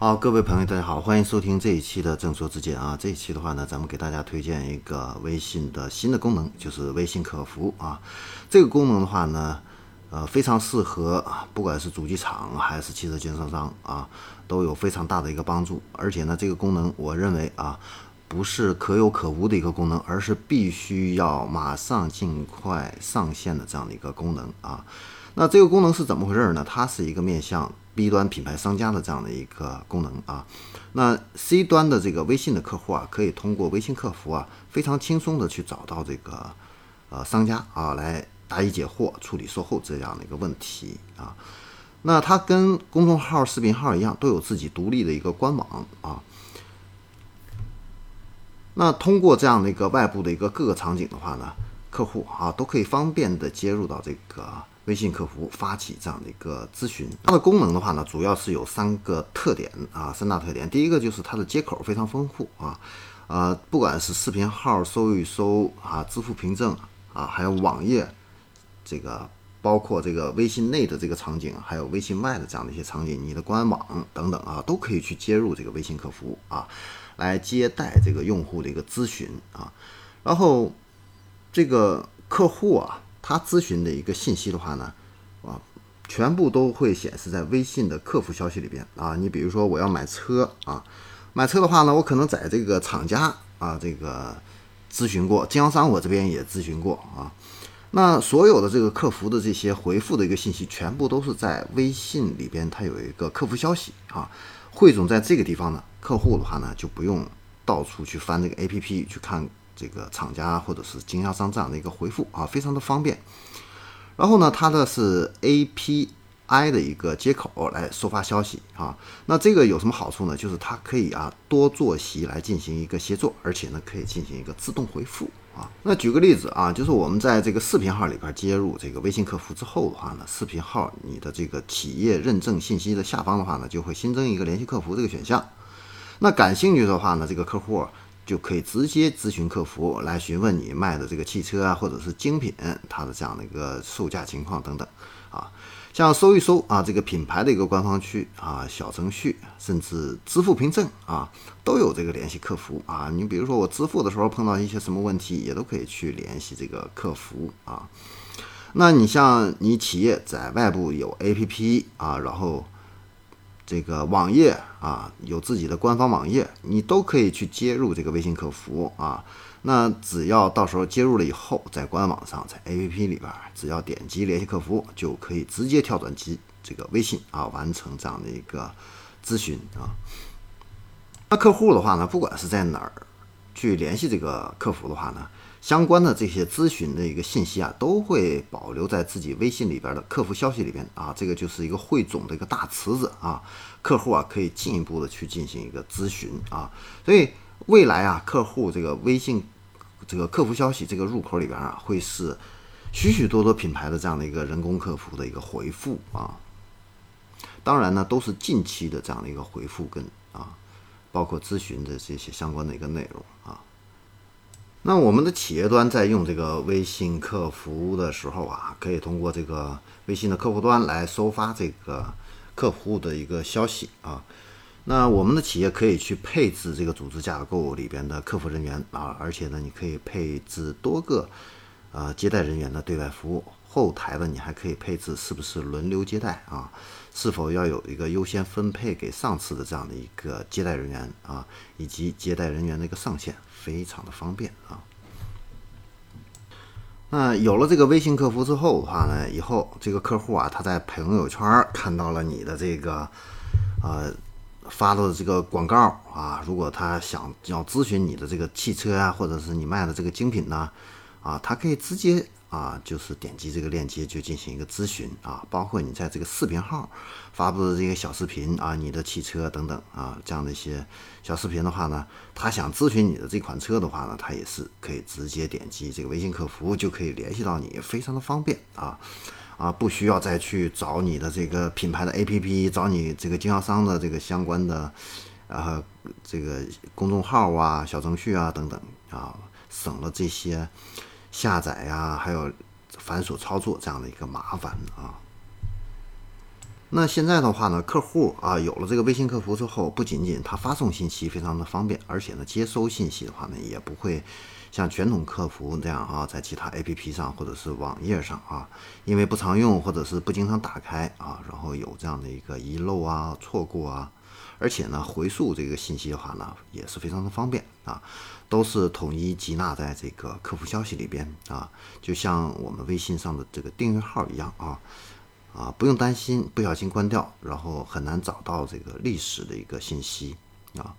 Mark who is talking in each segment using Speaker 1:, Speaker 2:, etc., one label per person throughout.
Speaker 1: 好，各位朋友，大家好，欢迎收听这一期的正说之见啊。这一期的话呢，咱们给大家推荐一个微信的新的功能，就是微信客服啊。这个功能的话呢，呃，非常适合不管是主机厂还是汽车经销商啊，都有非常大的一个帮助。而且呢，这个功能我认为啊，不是可有可无的一个功能，而是必须要马上尽快上线的这样的一个功能啊。那这个功能是怎么回事呢？它是一个面向 B 端品牌商家的这样的一个功能啊，那 C 端的这个微信的客户啊，可以通过微信客服啊，非常轻松的去找到这个呃商家啊，来答疑解惑、处理售后这样的一个问题啊。那它跟公众号、视频号一样，都有自己独立的一个官网啊。那通过这样的一个外部的一个各个场景的话呢，客户啊都可以方便的接入到这个。微信客服发起这样的一个咨询，它的功能的话呢，主要是有三个特点啊，三大特点。第一个就是它的接口非常丰富啊，呃，不管是视频号搜一搜啊，支付凭证啊，还有网页，这个包括这个微信内的这个场景，还有微信外的这样的一些场景，你的官网等等啊，都可以去接入这个微信客服啊，来接待这个用户的一个咨询啊，然后这个客户啊。他咨询的一个信息的话呢，啊，全部都会显示在微信的客服消息里边啊。你比如说我要买车啊，买车的话呢，我可能在这个厂家啊这个咨询过，经销商我这边也咨询过啊。那所有的这个客服的这些回复的一个信息，全部都是在微信里边，它有一个客服消息啊，汇总在这个地方呢。客户的话呢，就不用到处去翻这个 APP 去看。这个厂家或者是经销商这样的一个回复啊，非常的方便。然后呢，它的是 AP I 的一个接口来收发消息啊。那这个有什么好处呢？就是它可以啊多坐席来进行一个协作，而且呢可以进行一个自动回复啊。那举个例子啊，就是我们在这个视频号里边接入这个微信客服之后的话呢，视频号你的这个企业认证信息的下方的话呢，就会新增一个联系客服这个选项。那感兴趣的话呢，这个客户。就可以直接咨询客服来询问你卖的这个汽车啊，或者是精品，它的这样的一个售价情况等等啊。像搜一搜啊，这个品牌的一个官方区啊，小程序，甚至支付凭证啊，都有这个联系客服啊。你比如说我支付的时候碰到一些什么问题，也都可以去联系这个客服啊。那你像你企业在外部有 APP 啊，然后。这个网页啊，有自己的官方网页，你都可以去接入这个微信客服啊。那只要到时候接入了以后，在官网上，在 APP 里边，只要点击联系客服，就可以直接跳转机这个微信啊，完成这样的一个咨询啊。那客户的话呢，不管是在哪儿去联系这个客服的话呢？相关的这些咨询的一个信息啊，都会保留在自己微信里边的客服消息里边。啊，这个就是一个汇总的一个大池子啊，客户啊可以进一步的去进行一个咨询啊，所以未来啊，客户这个微信这个客服消息这个入口里边啊，会是许许多多品牌的这样的一个人工客服的一个回复啊，当然呢，都是近期的这样的一个回复跟啊，包括咨询的这些相关的一个内容啊。那我们的企业端在用这个微信客服的时候啊，可以通过这个微信的客户端来收发这个客户的一个消息啊。那我们的企业可以去配置这个组织架构里边的客服人员啊，而且呢，你可以配置多个呃接待人员的对外服务。后台的你还可以配置是不是轮流接待啊？是否要有一个优先分配给上次的这样的一个接待人员啊？以及接待人员的一个上限，非常的方便啊。那有了这个微信客服之后的话呢，以后这个客户啊，他在朋友圈看到了你的这个呃发的这个广告啊，如果他想要咨询你的这个汽车啊，或者是你卖的这个精品呢，啊他可以直接。啊，就是点击这个链接就进行一个咨询啊，包括你在这个视频号发布的这个小视频啊，你的汽车等等啊，这样的一些小视频的话呢，他想咨询你的这款车的话呢，他也是可以直接点击这个微信客服就可以联系到你，非常的方便啊啊，不需要再去找你的这个品牌的 APP，找你这个经销商的这个相关的啊这个公众号啊、小程序啊等等啊，省了这些。下载呀，还有繁琐操作这样的一个麻烦啊。那现在的话呢，客户啊有了这个微信客服之后，不仅仅他发送信息非常的方便，而且呢接收信息的话呢，也不会像传统客服这样啊，在其他 APP 上或者是网页上啊，因为不常用或者是不经常打开啊，然后有这样的一个遗漏啊、错过啊，而且呢回溯这个信息的话呢，也是非常的方便啊，都是统一集纳在这个客服消息里边啊，就像我们微信上的这个订阅号一样啊。啊，不用担心不小心关掉，然后很难找到这个历史的一个信息啊。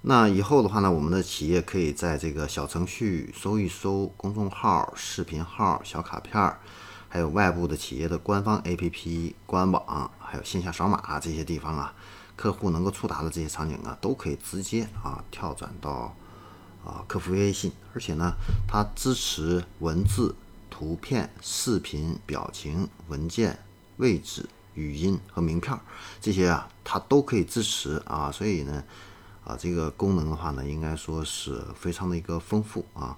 Speaker 1: 那以后的话呢，我们的企业可以在这个小程序搜一搜公众号、视频号、小卡片儿，还有外部的企业的官方 APP、官网，还有线下扫码这些地方啊，客户能够触达的这些场景啊，都可以直接啊跳转到啊客服微信，而且呢，它支持文字。图片、视频、表情、文件、位置、语音和名片这些啊，它都可以支持啊，所以呢，啊，这个功能的话呢，应该说是非常的一个丰富啊，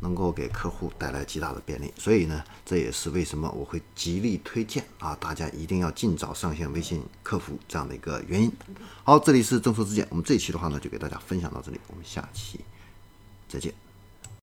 Speaker 1: 能够给客户带来极大的便利。所以呢，这也是为什么我会极力推荐啊，大家一定要尽早上线微信客服这样的一个原因。好，这里是正说之见，我们这一期的话呢，就给大家分享到这里，我们下期再见。